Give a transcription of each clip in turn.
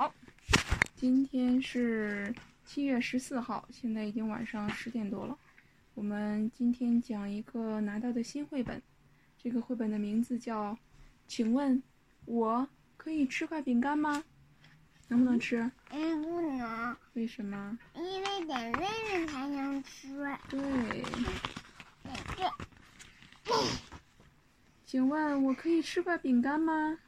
好，今天是七月十四号，现在已经晚上十点多了。我们今天讲一个拿到的新绘本，这个绘本的名字叫《请问我可以吃块饼干吗？能不能吃？嗯，不能，为什么？因为得喂了才能吃。对，这请问我可以吃块饼干吗？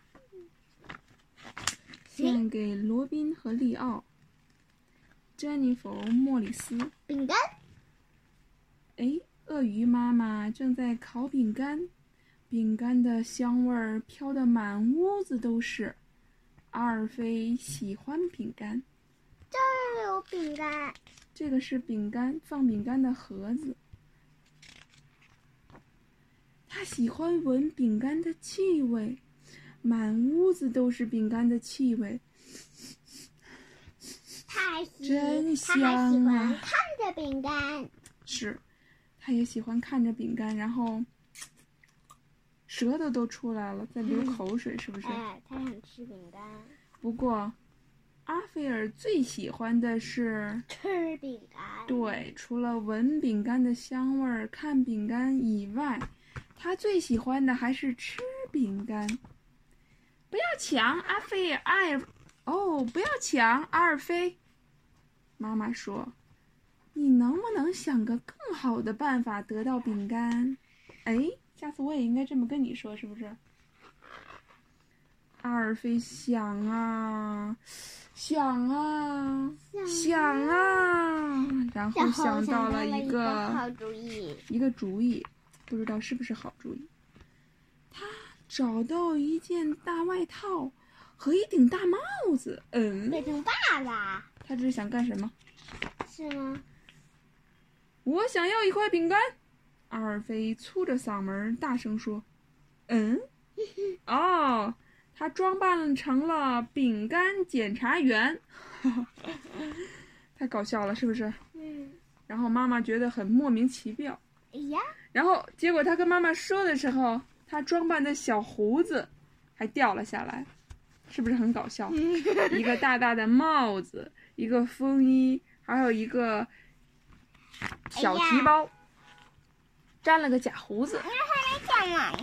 献给罗宾和利奥。珍妮弗·莫里斯。饼干，哎，鳄鱼妈妈正在烤饼干，饼干的香味儿飘得满屋子都是。阿尔菲喜欢饼干，这儿有饼干。这个是饼干放饼干的盒子。他喜欢闻饼干的气味，满屋子都是饼干的气味。真他还喜香啊欢看着饼干。是，他也喜欢看着饼干，然后舌头都出来了，在流口水，是不是？哎，他想吃饼干，不过，阿菲尔最喜欢的是，吃饼干。对，除了闻饼干的香味儿、看饼干以外，他最喜欢的还是吃饼干。不要抢，阿菲尔，阿尔，哦，不要抢，阿尔菲。妈妈说：“你能不能想个更好的办法得到饼干？”哎，下次我也应该这么跟你说，是不是？阿尔菲想啊，想啊，想啊，然后然后想到了一个好主意，一个主意，不知道是不是好主意。他找到一件大外套和一顶大帽子。嗯，变成爸爸他这是想干什么？是吗？我想要一块饼干。阿尔菲粗着嗓门大声说：“嗯，哦，他装扮成了饼干检查员，太搞笑了，是不是？”嗯。然后妈妈觉得很莫名其妙。哎呀，然后结果他跟妈妈说的时候，他装扮的小胡子还掉了下来，是不是很搞笑？一个大大的帽子，一个风衣，还有一个小提包，粘了个假胡子。干嘛呀？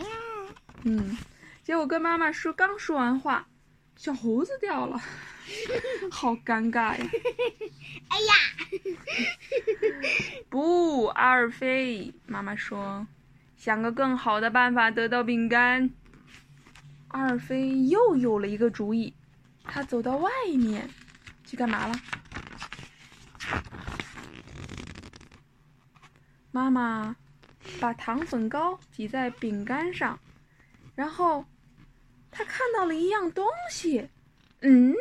嗯，结果跟妈妈说，刚说完话，小胡子掉了，好尴尬呀！哎呀，不，阿尔菲，妈妈说，想个更好的办法得到饼干。阿尔菲又有了一个主意，他走到外面去干嘛了？妈妈把糖粉糕挤在饼干上，然后他看到了一样东西，嗯，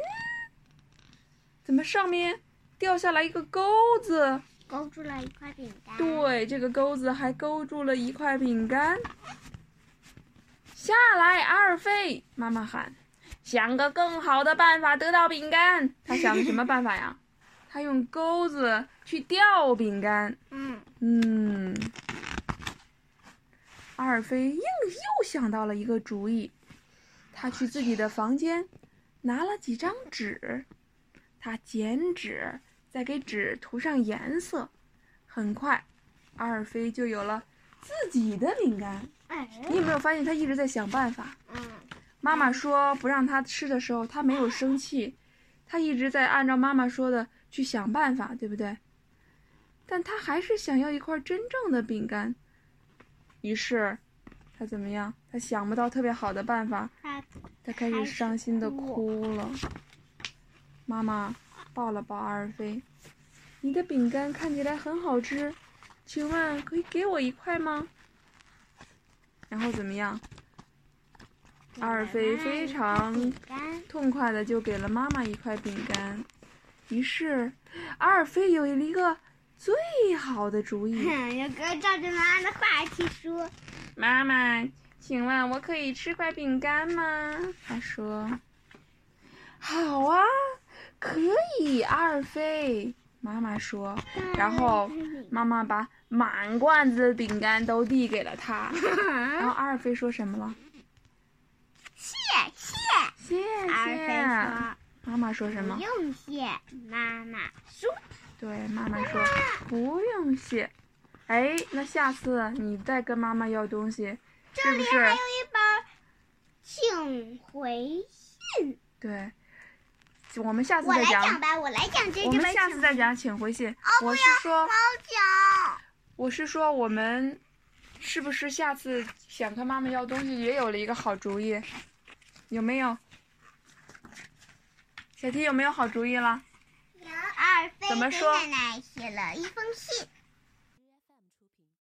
怎么上面掉下来一个钩子？勾住了一块饼干。对，这个钩子还勾住了一块饼干。下来，阿尔菲！妈妈喊：“想个更好的办法得到饼干。”他想的什么办法呀？他用钩子去钓饼干。嗯，嗯，阿尔菲又又想到了一个主意，他去自己的房间，拿了几张纸，他剪纸，再给纸涂上颜色，很快，阿尔菲就有了自己的饼干。哎，你有没有发现他一直在想办法？嗯，妈妈说不让他吃的时候，他没有生气，他一直在按照妈妈说的去想办法，对不对？但他还是想要一块真正的饼干。于是，他怎么样？他想不到特别好的办法，他他开始伤心的哭了。妈妈抱了抱阿尔菲：“你的饼干看起来很好吃，请问可以给我一块吗？”然后怎么样？阿尔菲非常。痛快的就给了妈妈一块饼干。于是，阿尔菲有了一个最好的主意。哼，有个照着妈妈的话去说。妈妈，请问我可以吃块饼干吗？他说。好以，阿尔菲。妈妈说，然后妈妈把满罐子的饼干都递给了他。然后阿尔菲说什么了？谢谢。谢谢。说妈妈妈说什么不？用谢，妈妈说。对，妈妈说不用谢。哎，那下次你再跟妈妈要东西，是不是？这里还有一本，请回信。对，我们下次再讲。来讲吧，我来讲这我们下次再讲，请回信。我是说。我是说，我们是不是下次想跟妈妈要东西也有了一个好主意？有没有？小 T 有没有好主意了？阿尔菲给怎么说奶奶写了一封信，